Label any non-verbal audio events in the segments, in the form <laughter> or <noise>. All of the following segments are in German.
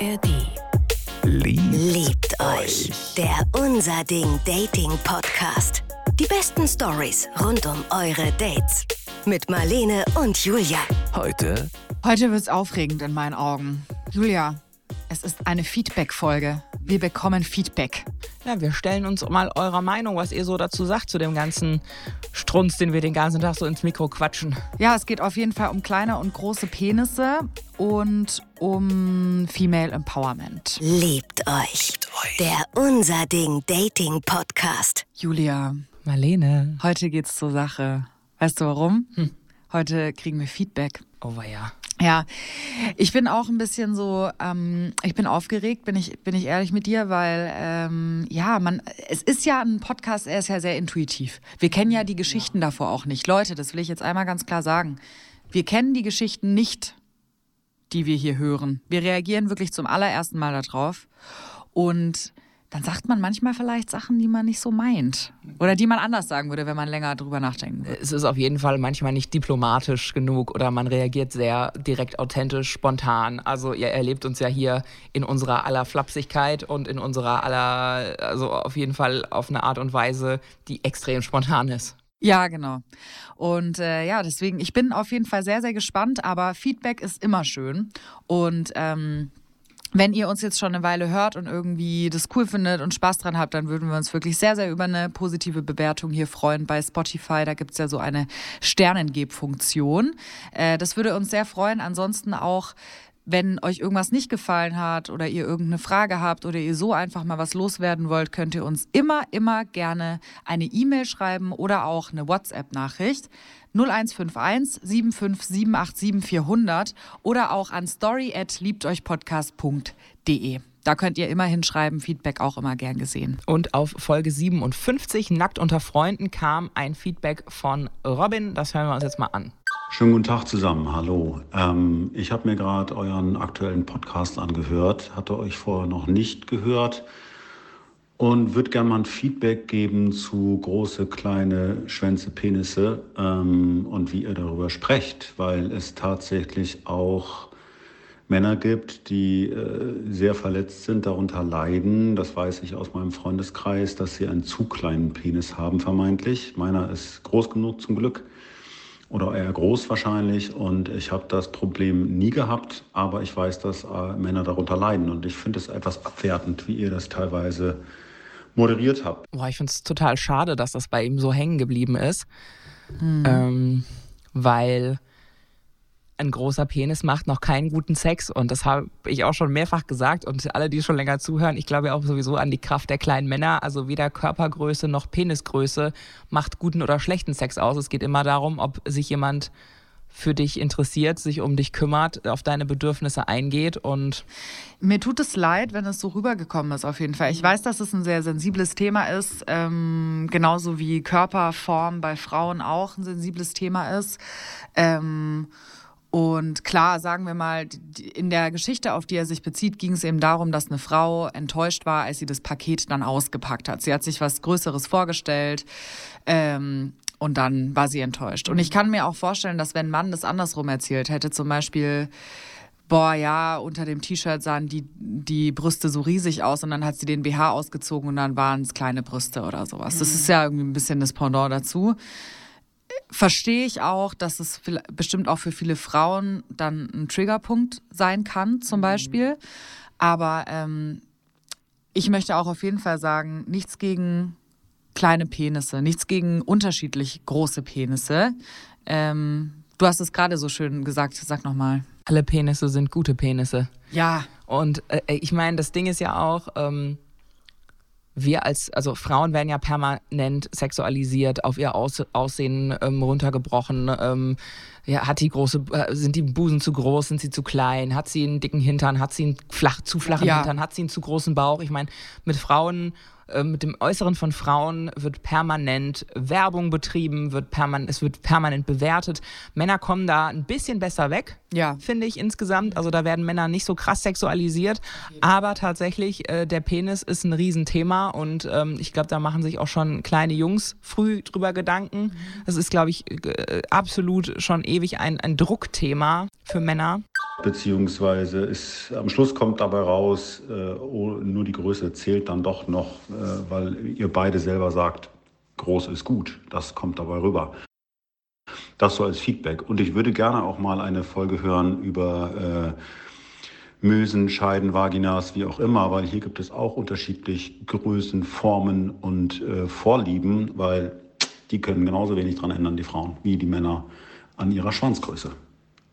ARD. Liebt, Liebt euch. Der Unser Ding Dating Podcast. Die besten Stories rund um eure Dates. Mit Marlene und Julia. heute Heute wird's aufregend in meinen Augen. Julia, es ist eine Feedback-Folge. Wir bekommen Feedback. Ja, wir stellen uns mal eurer Meinung, was ihr so dazu sagt, zu dem ganzen Strunz, den wir den ganzen Tag so ins Mikro quatschen. Ja, es geht auf jeden Fall um kleine und große Penisse und um Female Empowerment. Liebt euch. Der Unser Ding Dating Podcast. Julia, Marlene. heute geht's zur Sache. Weißt du warum? Heute kriegen wir Feedback. Oh, ja. Ja, ich bin auch ein bisschen so, ähm, ich bin aufgeregt, bin ich, bin ich ehrlich mit dir, weil ähm, ja, man, es ist ja ein Podcast, er ist ja sehr intuitiv. Wir kennen ja die Geschichten davor auch nicht. Leute, das will ich jetzt einmal ganz klar sagen. Wir kennen die Geschichten nicht, die wir hier hören. Wir reagieren wirklich zum allerersten Mal darauf. Und dann sagt man manchmal vielleicht Sachen, die man nicht so meint. Oder die man anders sagen würde, wenn man länger drüber nachdenken würde. Es ist auf jeden Fall manchmal nicht diplomatisch genug oder man reagiert sehr direkt authentisch, spontan. Also ihr erlebt uns ja hier in unserer aller Flapsigkeit und in unserer aller, also auf jeden Fall auf eine Art und Weise, die extrem spontan ist. Ja, genau. Und äh, ja, deswegen, ich bin auf jeden Fall sehr, sehr gespannt, aber Feedback ist immer schön. Und ähm, wenn ihr uns jetzt schon eine Weile hört und irgendwie das cool findet und Spaß dran habt, dann würden wir uns wirklich sehr, sehr über eine positive Bewertung hier freuen bei Spotify. Da gibt's ja so eine Sternengebfunktion. Äh, das würde uns sehr freuen. Ansonsten auch wenn euch irgendwas nicht gefallen hat oder ihr irgendeine Frage habt oder ihr so einfach mal was loswerden wollt, könnt ihr uns immer, immer gerne eine E-Mail schreiben oder auch eine WhatsApp-Nachricht. 0151 75787 400 oder auch an story at liebteuchpodcast.de. Da könnt ihr immer hinschreiben, Feedback auch immer gern gesehen. Und auf Folge 57, Nackt unter Freunden, kam ein Feedback von Robin. Das hören wir uns jetzt mal an. Schönen guten Tag zusammen, hallo. Ähm, ich habe mir gerade euren aktuellen Podcast angehört, hatte euch vorher noch nicht gehört und würde gerne mal ein Feedback geben zu große, kleine Schwänze, Penisse ähm, und wie ihr darüber sprecht, weil es tatsächlich auch Männer gibt, die äh, sehr verletzt sind, darunter leiden. Das weiß ich aus meinem Freundeskreis, dass sie einen zu kleinen Penis haben, vermeintlich. Meiner ist groß genug zum Glück oder eher groß wahrscheinlich. Und ich habe das Problem nie gehabt, aber ich weiß, dass äh, Männer darunter leiden. Und ich finde es etwas abwertend, wie ihr das teilweise moderiert habt. Boah, ich finde es total schade, dass das bei ihm so hängen geblieben ist. Ähm, weil ein großer Penis macht noch keinen guten Sex. Und das habe ich auch schon mehrfach gesagt. Und alle, die schon länger zuhören, ich glaube auch sowieso an die Kraft der kleinen Männer. Also weder Körpergröße noch Penisgröße macht guten oder schlechten Sex aus. Es geht immer darum, ob sich jemand für dich interessiert, sich um dich kümmert, auf deine Bedürfnisse eingeht und Mir tut es leid, wenn es so rübergekommen ist, auf jeden Fall. Ich weiß, dass es ein sehr sensibles Thema ist, ähm, genauso wie Körperform bei Frauen auch ein sensibles Thema ist. Ähm, und klar, sagen wir mal, in der Geschichte, auf die er sich bezieht, ging es eben darum, dass eine Frau enttäuscht war, als sie das Paket dann ausgepackt hat. Sie hat sich was Größeres vorgestellt. Ähm, und dann war sie enttäuscht. Und ich kann mir auch vorstellen, dass wenn ein Mann das andersrum erzählt hätte, zum Beispiel, boah, ja, unter dem T-Shirt sahen die, die Brüste so riesig aus und dann hat sie den BH ausgezogen und dann waren es kleine Brüste oder sowas. Das ist ja irgendwie ein bisschen das Pendant dazu. Verstehe ich auch, dass es bestimmt auch für viele Frauen dann ein Triggerpunkt sein kann, zum Beispiel. Aber ähm, ich möchte auch auf jeden Fall sagen, nichts gegen kleine Penisse, nichts gegen unterschiedlich große Penisse. Ähm, du hast es gerade so schön gesagt, sag nochmal. alle Penisse sind gute Penisse. Ja, Und äh, ich meine, das Ding ist ja auch, ähm, wir als, also Frauen werden ja permanent sexualisiert, auf ihr Aus, Aussehen ähm, runtergebrochen. Ähm, ja, hat die große, äh, sind die Busen zu groß, sind sie zu klein? Hat sie einen dicken Hintern? Hat sie einen flach, zu flachen Ja. Hintern? Hat sie einen zu großen Bauch? Ich meine, mit Frauen, äh, mit dem Äußeren von Frauen wird permanent Werbung betrieben, wird permanent, es wird permanent bewertet. Männer kommen da ein bisschen besser weg Ja. finde ich insgesamt. Also da werden Männer nicht so krass sexualisiert, aber tatsächlich äh, der Penis ist ein Riesenthema und ähm, ich glaube, da machen sich auch schon kleine Jungs früh drüber Gedanken. Das ist, glaube ich, äh, absolut schon ewig ein, ein Druckthema für Männer. Beziehungsweise ist, am Schluss kommt dabei raus, äh, oh, nur die Größe zählt dann doch noch, äh, weil ihr beide selber sagt, groß ist gut. Das kommt dabei rüber. Das so als Feedback. Und ich würde gerne auch mal eine Folge hören über äh, Mösen, Scheiden, Vaginas, wie auch immer, weil hier gibt es auch unterschiedlich Größen, Formen und äh, Vorlieben, weil die können genauso wenig daran ändern, die Frauen, wie die Männer an ihrer Schwanzgröße.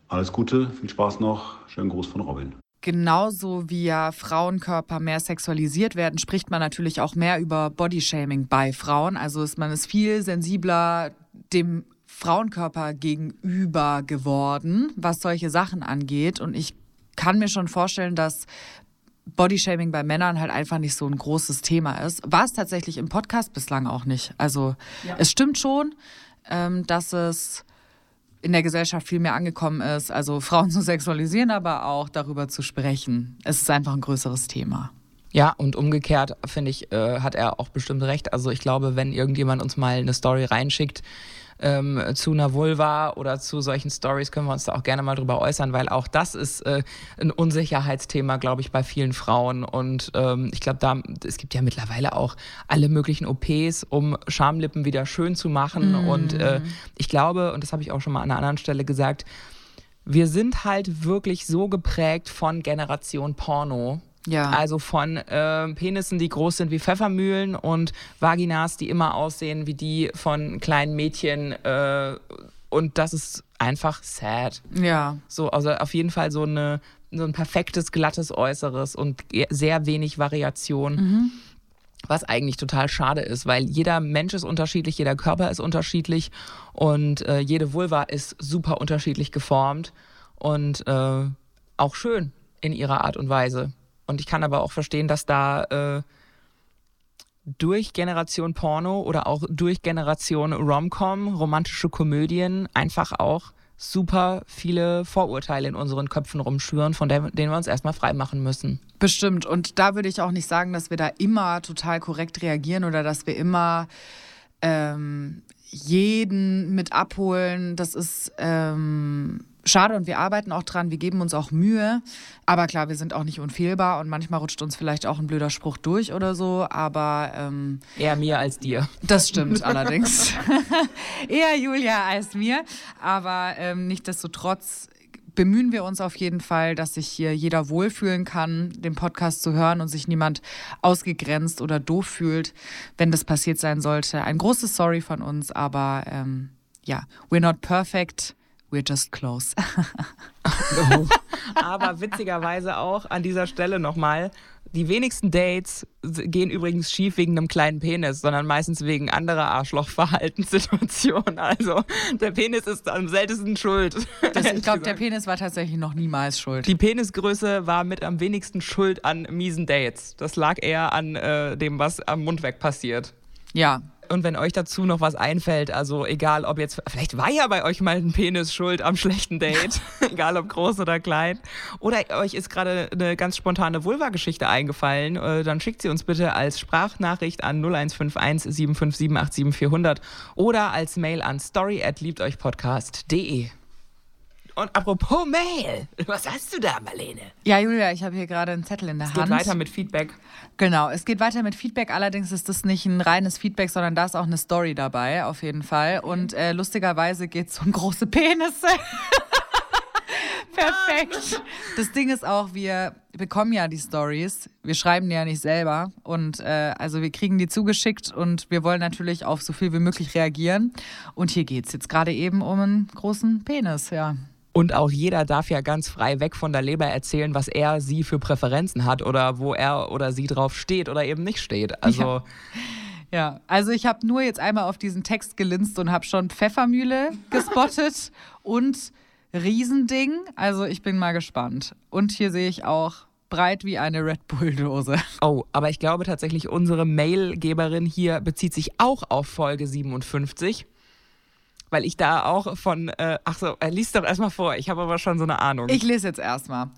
Alles Gute, viel Spaß noch. Schönen Gruß von Robin. Genauso wie ja Frauenkörper mehr sexualisiert werden, spricht man natürlich auch mehr über Bodyshaming bei Frauen. Also ist man ist viel sensibler dem Frauenkörper gegenüber geworden, was solche Sachen angeht. Und ich kann mir schon vorstellen, dass Bodyshaming bei Männern halt einfach nicht so ein großes Thema ist. War es tatsächlich im Podcast bislang auch nicht. Also ja. es stimmt schon, ähm, dass es in der Gesellschaft viel mehr angekommen ist, also Frauen zu sexualisieren, aber auch darüber zu sprechen. Es ist einfach ein größeres Thema. Ja, und umgekehrt finde ich, äh, hat er auch bestimmt recht. Also ich glaube, wenn irgendjemand uns mal eine Story reinschickt, ähm, zu einer Vulva oder zu solchen Stories können wir uns da auch gerne mal drüber äußern, weil auch das ist äh, ein Unsicherheitsthema, glaube ich, bei vielen Frauen. Und ähm, ich glaube, da es gibt ja mittlerweile auch alle möglichen OPs, um Schamlippen wieder schön zu machen. Mm. Und äh, ich glaube, und das habe ich auch schon mal an einer anderen Stelle gesagt, wir sind halt wirklich so geprägt von Generation Porno ja. Also von äh, Penissen, die groß sind wie Pfeffermühlen und Vaginas, die immer aussehen wie die von kleinen Mädchen. Äh, und das ist einfach sad. Ja. So, also auf jeden Fall so, eine, so ein perfektes, glattes Äußeres und sehr wenig Variation. Mhm. Was eigentlich total schade ist, weil jeder Mensch ist unterschiedlich, jeder Körper ist unterschiedlich und äh, jede Vulva ist super unterschiedlich geformt und äh, auch schön in ihrer Art und Weise. Und ich kann aber auch verstehen, dass da äh, durch Generation Porno oder auch durch Generation Romcom, romantische Komödien, einfach auch super viele Vorurteile in unseren Köpfen rumschwören, von denen wir uns erstmal frei machen müssen. Bestimmt. Und da würde ich auch nicht sagen, dass wir da immer total korrekt reagieren oder dass wir immer ähm, jeden mit abholen. Das ist ähm, schade und wir arbeiten auch dran, wir geben uns auch Mühe. Aber klar, wir sind auch nicht unfehlbar und manchmal rutscht uns vielleicht auch ein blöder Spruch durch oder so, aber. Ähm, Eher mir als dir. Das stimmt <laughs> allerdings. <laughs> Eher Julia als mir. Aber ähm, nichtsdestotrotz bemühen wir uns auf jeden Fall, dass sich hier jeder wohlfühlen kann, den Podcast zu hören und sich niemand ausgegrenzt oder doof fühlt, wenn das passiert sein sollte. Ein großes Sorry von uns, aber ähm, ja, we're not perfect. We're just close. <laughs> Aber witzigerweise auch an dieser Stelle nochmal, die wenigsten Dates gehen übrigens schief wegen einem kleinen Penis, sondern meistens wegen anderer Arschlochverhaltenssituationen. Also der Penis ist am seltensten schuld. Das, ich glaube, der Penis war tatsächlich noch niemals schuld. Die Penisgröße war mit am wenigsten schuld an miesen Dates. Das lag eher an äh, dem, was am Mund weg passiert. Ja, und wenn euch dazu noch was einfällt, also egal ob jetzt, vielleicht war ja bei euch mal ein Penis schuld am schlechten Date, <laughs> egal ob groß oder klein, oder euch ist gerade eine ganz spontane Vulva-Geschichte eingefallen, äh, dann schickt sie uns bitte als Sprachnachricht an 0151 757 87400 oder als Mail an story at liebteuchpodcast.de. Und apropos Mail, <laughs> was hast du da, Marlene? Ja, Julia, ich habe hier gerade einen Zettel in der es Hand. Es geht weiter mit Feedback. Genau, es geht weiter mit Feedback. Allerdings ist das nicht ein reines Feedback, sondern da ist auch eine Story dabei, auf jeden Fall. Und äh, lustigerweise geht es um große Penisse. <laughs> Perfekt. Das Ding ist auch, wir bekommen ja die Stories. Wir schreiben die ja nicht selber. Und äh, also wir kriegen die zugeschickt und wir wollen natürlich auf so viel wie möglich reagieren. Und hier geht es jetzt gerade eben um einen großen Penis, ja. Und auch jeder darf ja ganz frei weg von der Leber erzählen, was er, sie für Präferenzen hat oder wo er oder sie drauf steht oder eben nicht steht. Also. Ja. Ja, also ich habe nur jetzt einmal auf diesen Text gelinst und habe schon Pfeffermühle <laughs> gespottet und Riesending. Also ich bin mal gespannt. Und hier sehe ich auch breit wie eine Red Bull-Dose. Oh, aber ich glaube tatsächlich, unsere Mailgeberin hier bezieht sich auch auf Folge 57 weil ich da auch von, äh, ach so, er liest doch erstmal vor, ich habe aber schon so eine Ahnung. Ich lese jetzt erstmal.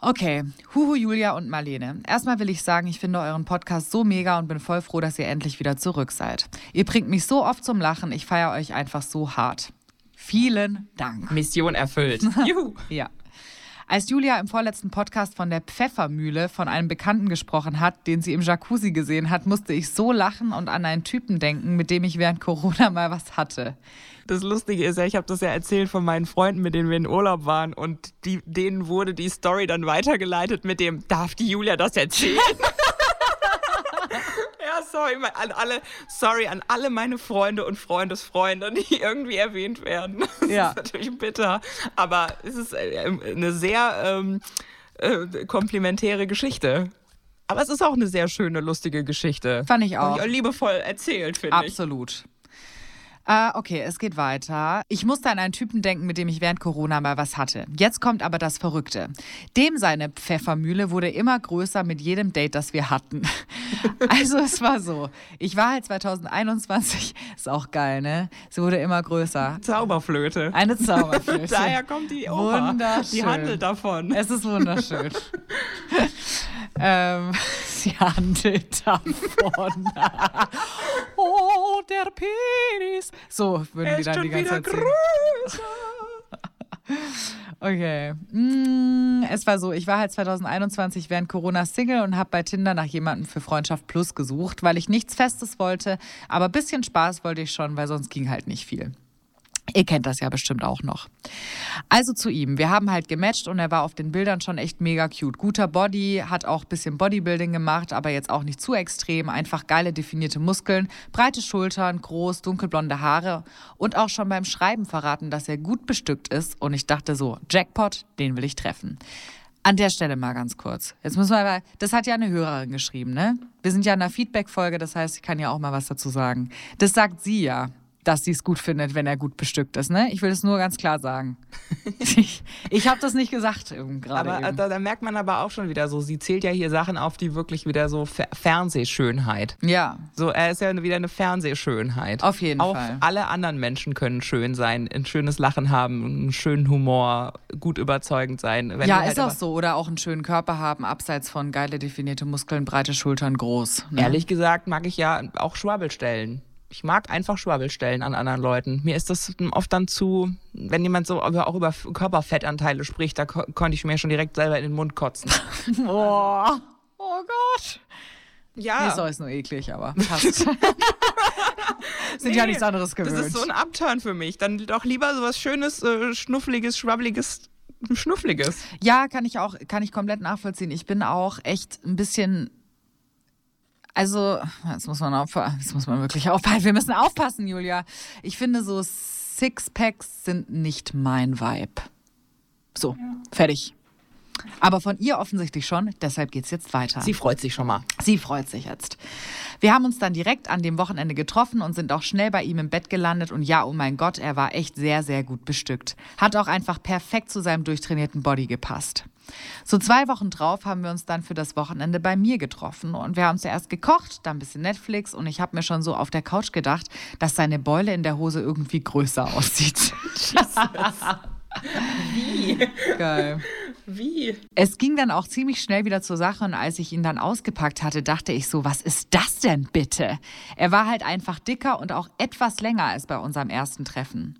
Okay, Huhu, Julia und Marlene. Erstmal will ich sagen, ich finde euren Podcast so mega und bin voll froh, dass ihr endlich wieder zurück seid. Ihr bringt mich so oft zum Lachen, ich feiere euch einfach so hart. Vielen Dank. Mission erfüllt. <laughs> Juhu. ja. Als Julia im vorletzten Podcast von der Pfeffermühle von einem Bekannten gesprochen hat, den sie im Jacuzzi gesehen hat, musste ich so lachen und an einen Typen denken, mit dem ich während Corona mal was hatte. Das Lustige ist ja, ich habe das ja erzählt von meinen Freunden, mit denen wir in Urlaub waren und die, denen wurde die Story dann weitergeleitet mit dem, darf die Julia das erzählen? <laughs> sorry an alle, sorry an alle meine Freunde und Freundesfreunde, die <laughs> irgendwie erwähnt werden. Das Ja. ist natürlich bitter, aber es ist äh, eine sehr ähm, äh, komplimentäre Geschichte. Aber es ist auch eine sehr schöne, lustige Geschichte. Fand ich auch. Und liebevoll erzählt, finde ich. Absolut. Äh, okay, es geht weiter. Ich musste an einen Typen denken, mit dem ich während Corona mal was hatte. Jetzt kommt aber das Verrückte. Dem seine Pfeffermühle wurde immer größer mit jedem Date, das wir hatten. <laughs> Also es war so. Ich war halt 2021, ist auch geil, ne? Sie wurde immer größer. Zauberflöte. Eine Zauberflöte. <laughs> Daher kommt die Oper. Wunderschön. Die handelt davon. Es ist wunderschön. <laughs> ähm, sie handelt davon. Der Penis. So würden Er die dann schon die ganze Zeit singen. <laughs> Okay. Mm, es war so, ich war halt 2021 während Corona Single und habe bei Tinder nach jemandem für Freundschaft Plus gesucht, weil ich nichts Festes wollte, aber ein bisschen Spaß wollte ich schon, weil sonst ging halt nicht viel. Ihr kennt das ja bestimmt auch noch. Also zu ihm. Wir haben halt gematcht und er war auf den Bildern schon echt mega cute. Guter Body, hat auch ein bisschen Bodybuilding gemacht, aber jetzt auch nicht zu extrem. Einfach geile definierte Muskeln, breite Schultern, groß, dunkelblonde Haare und auch schon beim Schreiben verraten, dass er gut bestückt ist. Und ich dachte so, Jackpot, den will ich treffen. An der Stelle mal ganz kurz. Jetzt müssen wir aber, das hat ja eine Hörerin geschrieben, ne? Wir sind ja in einer Feedback-Folge, das heißt, ich kann ja auch mal was dazu sagen. Das sagt sie ja, dass sie es gut findet, wenn er gut bestückt ist, ne? Ich will es nur ganz klar sagen. <laughs> ich ich habe das nicht gesagt gerade. Aber äh, da, da merkt man aber auch schon wieder so, sie zählt ja hier Sachen auf, die wirklich wieder so Fer Fernsehschönheit. Ja, So, er ist ja wieder eine Fernsehschönheit. Auf jeden auch Fall. alle anderen Menschen können schön sein, ein schönes Lachen haben, einen schönen Humor, gut überzeugend sein. Wenn ja halt ist auch so. Oder auch einen schönen Körper haben, abseits von geile definierte Muskeln, breite Schultern, groß. Ne? Ehrlich gesagt mag ich ja auch Schwabbelstellen. Ich mag einfach Schwabbelstellen an anderen Leuten. Mir ist das oft dann zu, wenn jemand so über, auch über Körperfettanteile spricht, da ko konnte ich mir schon direkt selber in den Mund kotzen. <laughs> Oh, oh Gott. Ja, Nee, sorry, ist nur eklig, aber passt. <laughs> Sind ja Nee, nichts anderes gewöhnt. Das ist so ein Upturn für mich. Dann doch lieber sowas Schönes, äh, Schnuffliges, Schwabbeliges, Schnuffliges. Ja, kann ich auch, kann ich komplett nachvollziehen. Ich bin auch echt ein bisschen. Also, jetzt muss man aufpassen. Jetzt muss man wirklich aufpassen. Wir müssen aufpassen, Julia. Ich finde, so Sixpacks sind nicht mein Vibe. So, fertig. Aber von ihr offensichtlich schon, deshalb geht's jetzt weiter. Sie freut sich schon mal. Sie freut sich jetzt. Wir haben uns dann direkt an dem Wochenende getroffen und sind auch schnell bei ihm im Bett gelandet. Und ja, oh mein Gott, er war echt sehr, sehr gut bestückt. Hat auch einfach perfekt zu seinem durchtrainierten Body gepasst. So zwei Wochen drauf haben wir uns dann für das Wochenende bei mir getroffen. Und wir haben zuerst gekocht, dann ein bisschen Netflix. Und ich habe mir schon so auf der Couch gedacht, dass seine Beule in der Hose irgendwie größer <laughs> aussieht. Wie? Geil. Wie? Es ging dann auch ziemlich schnell wieder zur Sache und als ich ihn dann ausgepackt hatte, dachte ich so, was ist das denn bitte? Er war halt einfach dicker und auch etwas länger als bei unserem ersten Treffen.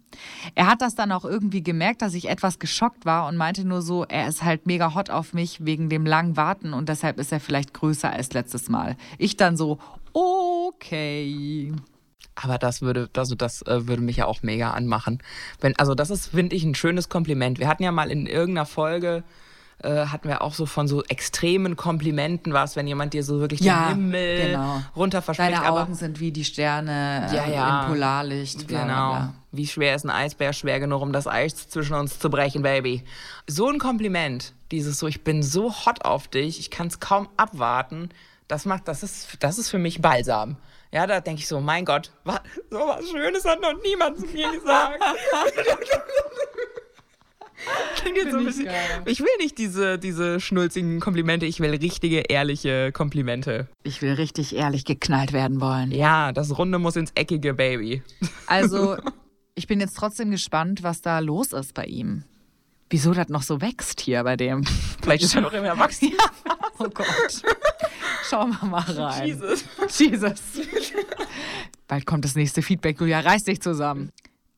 Er hat das dann auch irgendwie gemerkt, dass ich etwas geschockt war und meinte nur so, er ist halt mega hot auf mich wegen dem langen Warten und deshalb ist er vielleicht größer als letztes Mal. Ich dann so, okay. Aber das würde, also das äh, würde mich ja auch mega anmachen. Wenn, also das ist, finde ich, ein schönes Kompliment. Wir hatten ja mal in irgendeiner Folge äh, hatten wir auch so von so extremen Komplimenten was, wenn jemand dir so wirklich Ja, den Himmel genau. runter verspricht. Deine aber Augen sind wie die Sterne Ja, äh, ja. im Polarlicht. Bla, Genau. Bla, bla. Wie schwer ist ein Eisbär? Schwer genug, um das Eis zwischen uns zu brechen, Baby. So ein Kompliment, dieses so, ich bin so hot auf dich, ich kann es kaum abwarten. Das macht, das ist, das ist für mich Balsam. Ja, da denke ich so, mein Gott, wa- so was Schönes hat noch niemand zu mir gesagt. <laughs> Klingt jetzt so ein Find ich bisschen, ich will nicht diese, diese schnulzigen Komplimente, ich will richtige, ehrliche Komplimente. Ich will richtig ehrlich geknallt werden wollen. Ja, das Runde muss ins Eckige, Baby. <laughs> Also, ich bin jetzt trotzdem gespannt, was da los ist bei ihm. Wieso das noch so wächst hier bei dem? Vielleicht ist er noch im Erwachsenen. <laughs> Oh Gott. Schauen wir mal <laughs> rein. Jesus. Jesus. Bald kommt das nächste Feedback, Julia. Reiß dich zusammen.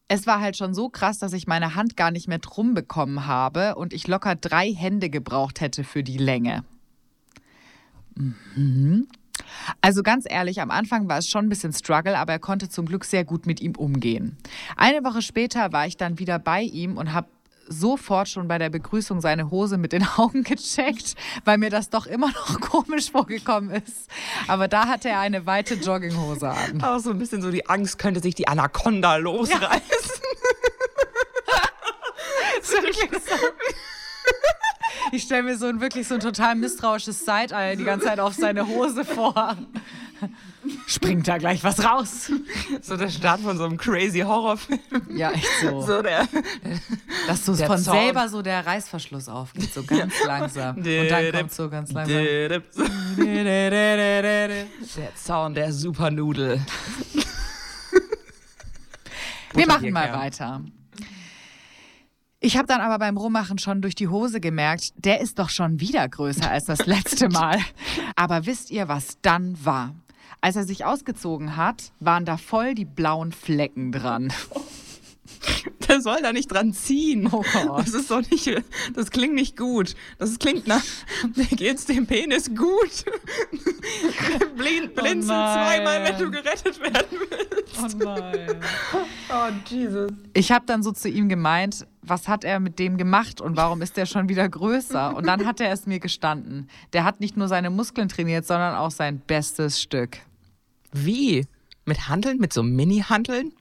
es war halt schon so krass, dass ich meine Hand gar nicht mehr drum bekommen habe und ich locker drei Hände gebraucht hätte für die Länge. Mhm. Also ganz ehrlich, am Anfang war es schon ein bisschen Struggle, aber er konnte zum Glück sehr gut mit ihm umgehen. Eine Woche später war ich dann wieder bei ihm und habe sofort schon bei der Begrüßung seine Hose mit den <laughs> Augen gecheckt, weil mir das doch immer noch <laughs> komisch vorgekommen ist. Aber da hatte er eine weite Jogginghose an. Auch so ein bisschen so die Angst, könnte sich die Anaconda losreißen. Ja. <laughs> Ich stelle mir so ein wirklich so ein total misstrauisches Side-Eye die ganze Zeit auf seine Hose vor. Springt da gleich was raus? So der Start von so einem crazy Horrorfilm. Ja, echt so. So der, Dass so von Zaun. selber so der Reißverschluss aufgeht, so ganz ja. langsam. Und dann kommt so ganz langsam. Der Zaun der Supernudel. Wir machen mal weiter. Ich habe dann aber beim Rummachen schon durch die Hose gemerkt, der ist doch schon wieder größer als das letzte Mal. <laughs> Aber wisst ihr, was dann war? Als er sich ausgezogen hat, waren da voll die blauen Flecken dran. <laughs> Der soll da nicht dran ziehen. Oh Gott. Das ist doch nicht, das klingt nicht gut. Das klingt nach, mir geht's dem Penis gut. <laughs> Blind, blinzen oh zweimal, wenn du gerettet werden willst. Oh nein. Oh Jesus. Ich habe dann so zu ihm gemeint, was hat er mit dem gemacht und warum ist der schon wieder größer? Und dann hat er es mir gestanden. Der hat nicht nur seine Muskeln trainiert, sondern auch sein bestes Stück. Wie? Mit Handeln? Mit so Mini-Handeln?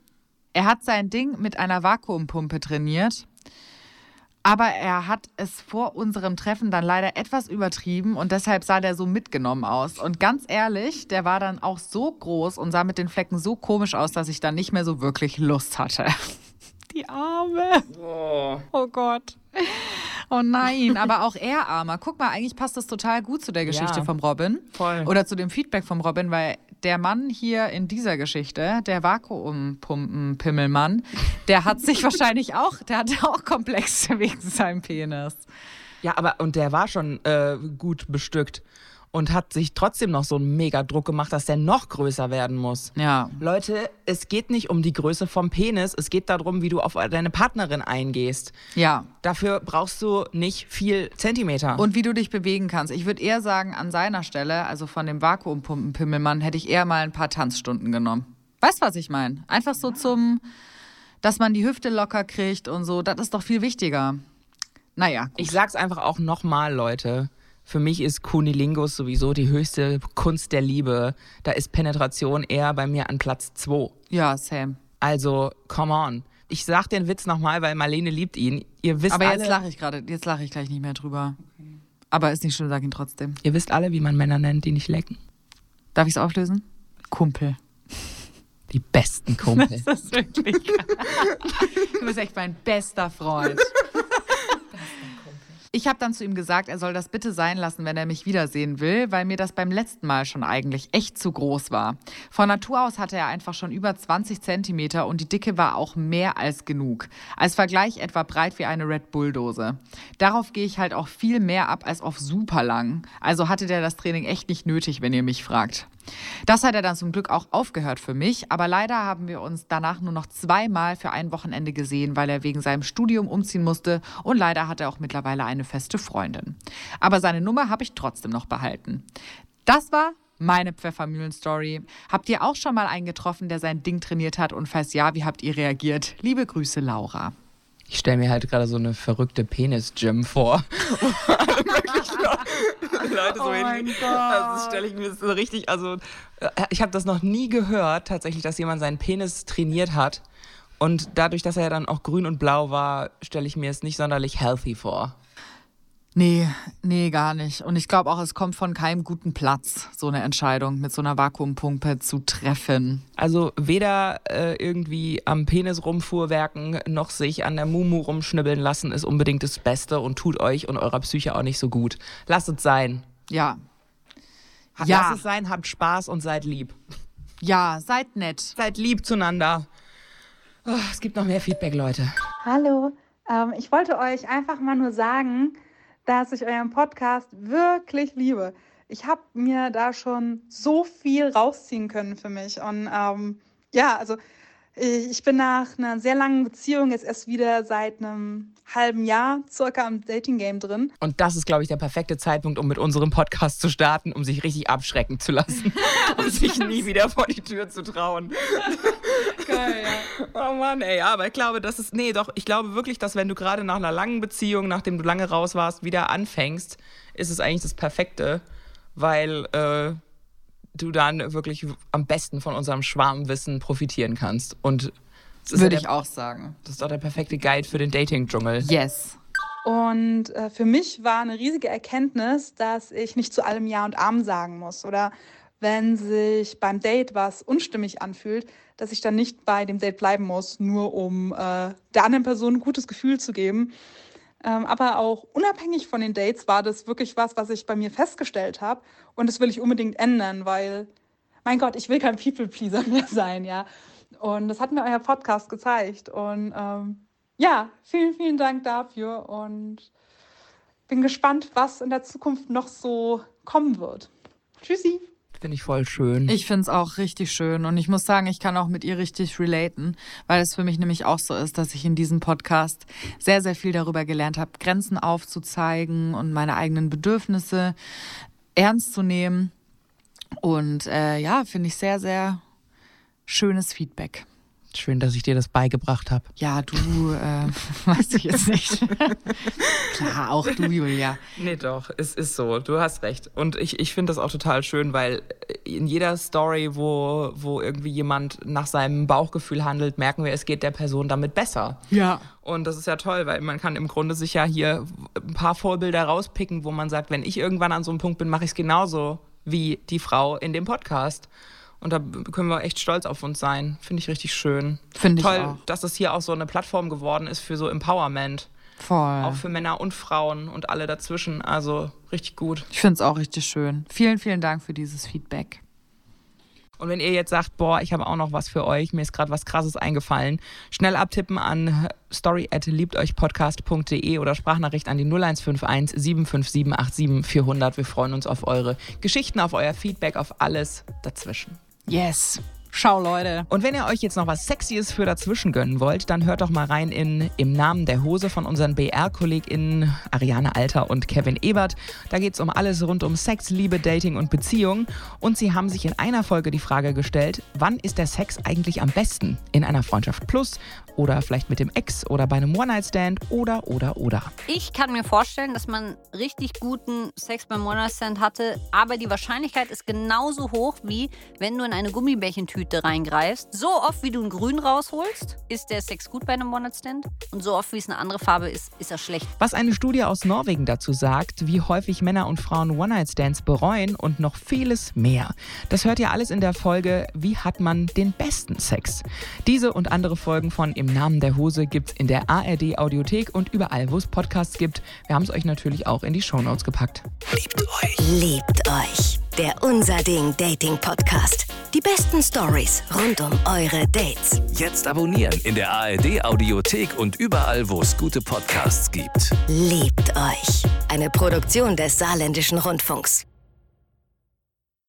Er hat sein Ding mit einer Vakuumpumpe trainiert. Aber er hat es vor unserem Treffen dann leider etwas übertrieben und deshalb sah der so mitgenommen aus. Und ganz ehrlich, der war dann auch so groß und sah mit den Flecken so komisch aus, dass ich dann nicht mehr so wirklich Lust hatte. <laughs> Die Arme. Oh, oh Gott. Oh nein, aber auch er armer. Guck mal, eigentlich passt das total gut zu der Geschichte ja, vom Robin. Voll. Oder zu dem Feedback vom Robin, weil der Mann hier in dieser Geschichte, der Vakuumpumpen-Pimmelmann, der hat sich <laughs> wahrscheinlich auch, der hatte auch Komplexe wegen seinem Penis. Ja, aber und der war schon äh, gut bestückt und hat sich trotzdem noch so einen Mega-Druck gemacht, dass der noch größer werden muss. Ja. Leute, es geht nicht um die Größe vom Penis, es geht darum, wie du auf deine Partnerin eingehst. Ja. Dafür brauchst du nicht viel Zentimeter. Und wie du dich bewegen kannst. Ich würde eher sagen, an seiner Stelle, also von dem Vakuumpumpen-Pimmelmann, hätte ich eher mal ein paar Tanzstunden genommen. Weißt du, was ich meine? Einfach so zum, dass man die Hüfte locker kriegt und so. Das ist doch viel wichtiger. Naja. Gut. Ich sag's einfach auch nochmal, Leute. Für mich ist Kunilingus sowieso die höchste Kunst der Liebe. Da ist Penetration eher bei mir an Platz 2. Ja, same. Also, come on. Ich sag den Witz nochmal, weil Marlene liebt ihn. Ihr wisst Aber jetzt lache ich gerade, jetzt lache ich gleich nicht mehr drüber. Okay. Aber ist nicht schlimm, sag ihn trotzdem. Ihr wisst alle, wie man Männer nennt, die nicht lecken. Darf ich es auflösen? Kumpel. Die besten Kumpel. <laughs> Das ist wirklich. <laughs> du bist echt mein bester Freund. Ich habe dann zu ihm gesagt, er soll das bitte sein lassen, wenn er mich wiedersehen will, weil mir das beim letzten Mal schon eigentlich echt zu groß war. Von Natur aus hatte er einfach schon über 20 Zentimeter und die Dicke war auch mehr als genug. Als Vergleich etwa breit wie eine Red Bull-Dose. Darauf gehe ich halt auch viel mehr ab als auf super lang. Also hatte der das Training echt nicht nötig, wenn ihr mich fragt. Das hat er dann zum Glück auch aufgehört für mich, aber leider haben wir uns danach nur noch zweimal für ein Wochenende gesehen, weil er wegen seinem Studium umziehen musste und leider hat er auch mittlerweile eine feste Freundin. Aber seine Nummer habe ich trotzdem noch behalten. Das war meine Pfeffermühlen-Story. Habt ihr auch schon mal einen getroffen, der sein Ding trainiert hat? Und falls ja, wie habt ihr reagiert? Liebe Grüße, Laura. Ich stelle mir halt gerade so eine verrückte Penis-Gym vor. <laughs> Leute so oh mein Gott. Also stelle ich mir so richtig, also äh, ich habe das noch nie gehört, tatsächlich, dass jemand seinen Penis trainiert hat. Und dadurch, dass er dann auch grün und blau war, stelle ich mir es nicht sonderlich healthy vor. Nee, nee, gar nicht. Und ich glaube auch, es kommt von keinem guten Platz, so eine Entscheidung mit so einer Vakuumpumpe zu treffen. Also weder äh, irgendwie am Penis rumfuhrwerken, noch sich an der Mumu rumschnibbeln lassen, ist unbedingt das Beste und tut euch und eurer Psyche auch nicht so gut. Lasst es sein. Ja. ja. Lasst es sein, habt Spaß und seid lieb. Ja, seid nett. Seid lieb zueinander. Oh, es gibt noch mehr Feedback, Leute. Hallo. Ähm, ich wollte euch einfach mal nur sagen, dass ich euren Podcast wirklich liebe. Ich habe mir da schon so viel rausziehen können für mich. Und ähm, ja, also Ich bin nach einer sehr langen Beziehung jetzt erst wieder seit einem halben Jahr circa im Dating-Game drin. Und das ist, glaube ich, der perfekte Zeitpunkt, um mit unserem Podcast zu starten, um sich richtig abschrecken zu lassen <laughs> und sich nie wieder vor die Tür zu trauen. <laughs> Geil, ja. Oh Mann, ey, aber ich glaube, das ist, nee, doch, ich glaube wirklich, dass wenn du gerade nach einer langen Beziehung, nachdem du lange raus warst, wieder anfängst, ist es eigentlich das Perfekte, weil äh, du dann wirklich am besten von unserem Schwarmwissen profitieren kannst. Und das ist Würde ja ich der, auch sagen. Das ist doch der perfekte Guide für den Dating-Dschungel. Yes. Und äh, für mich war eine riesige Erkenntnis, dass ich nicht zu allem Ja und Amen sagen muss. Oder wenn sich beim Date was unstimmig anfühlt, dass ich dann nicht bei dem Date bleiben muss, nur um äh, der anderen Person ein gutes Gefühl zu geben. Ähm, aber auch unabhängig von den Dates war das wirklich was, was ich bei mir festgestellt habe. Und das will ich unbedingt ändern, weil, mein Gott, ich will kein People-Pleaser <laughs> mehr sein, ja. Und das hat mir euer Podcast gezeigt. Und ähm, ja, vielen, vielen Dank dafür und bin gespannt, was in der Zukunft noch so kommen wird. Tschüssi. Finde ich voll schön. Ich finde es auch richtig schön und ich muss sagen, ich kann auch mit ihr richtig relaten, weil es für mich nämlich auch so ist, dass ich in diesem Podcast sehr, sehr viel darüber gelernt habe, Grenzen aufzuzeigen und meine eigenen Bedürfnisse ernst zu nehmen. Und äh, ja, finde ich sehr, sehr schönes Feedback. Schön, dass ich dir das beigebracht habe. Ja, du, äh, <laughs> weiß ich jetzt nicht. Klar, auch du, Julia. Nee, doch, es ist so. Du hast recht. Und ich, ich finde das auch total schön, weil in jeder Story, wo, wo irgendwie jemand nach seinem Bauchgefühl handelt, merken wir, es geht der Person damit besser. Ja. Und das ist ja toll, weil man kann im Grunde sich ja hier ein paar Vorbilder rauspicken, wo man sagt, wenn ich irgendwann an so einem Punkt bin, mache ich es genauso wie die Frau in dem Podcast. Und da können wir echt stolz auf uns sein. Finde ich richtig schön. Finde ich Toll, auch. dass es hier auch so eine Plattform geworden ist für so Empowerment. Voll. Auch für Männer und Frauen und alle dazwischen. Also richtig gut. Ich finde es auch richtig schön. Vielen, vielen Dank für dieses Feedback. Und wenn ihr jetzt sagt, boah, ich habe auch noch was für euch, mir ist gerade was krasses eingefallen, schnell abtippen an story at liebteuchpodcast.de oder Sprachnachricht an die 0151 75787 400. Wir freuen uns auf eure Geschichten, auf euer Feedback, auf alles dazwischen. Yes. Schau, Leute. Und wenn ihr euch jetzt noch was Sexyes für dazwischen gönnen wollt, dann hört doch mal rein in Im Namen der Hose von unseren BR-KollegInnen Ariane Alter und Kevin Ebert. Da geht es um alles rund um Sex, Liebe, Dating und Beziehung. Und sie haben sich in einer Folge die Frage gestellt, wann ist der Sex eigentlich am besten? In einer Freundschaft plus oder vielleicht mit dem Ex oder bei einem One-Night-Stand oder, oder, oder. Ich kann mir vorstellen, dass man richtig guten Sex beim One-Night-Stand hatte, aber die Wahrscheinlichkeit ist genauso hoch, wie wenn du in eine Gummibärchentüte reingreifst. So oft, wie du ein Grün rausholst, ist der Sex gut bei einem One-Night-Stand. Und so oft, wie es eine andere Farbe ist, ist er schlecht. Was eine Studie aus Norwegen dazu sagt, wie häufig Männer und Frauen One-Night-Stands bereuen und noch vieles mehr. Das hört ihr alles in der Folge Wie hat man den besten Sex? Diese und andere Folgen von Im Namen der Hose gibt's in der ARD Audiothek und überall, wo es Podcasts gibt. Wir haben es euch natürlich auch in die Shownotes gepackt. Liebt euch. Der Unser Ding Dating Podcast. Die besten Stories rund um eure Dates. Jetzt abonnieren in der ARD Audiothek und überall, wo es gute Podcasts gibt. Liebt euch. Eine Produktion des Saarländischen Rundfunks.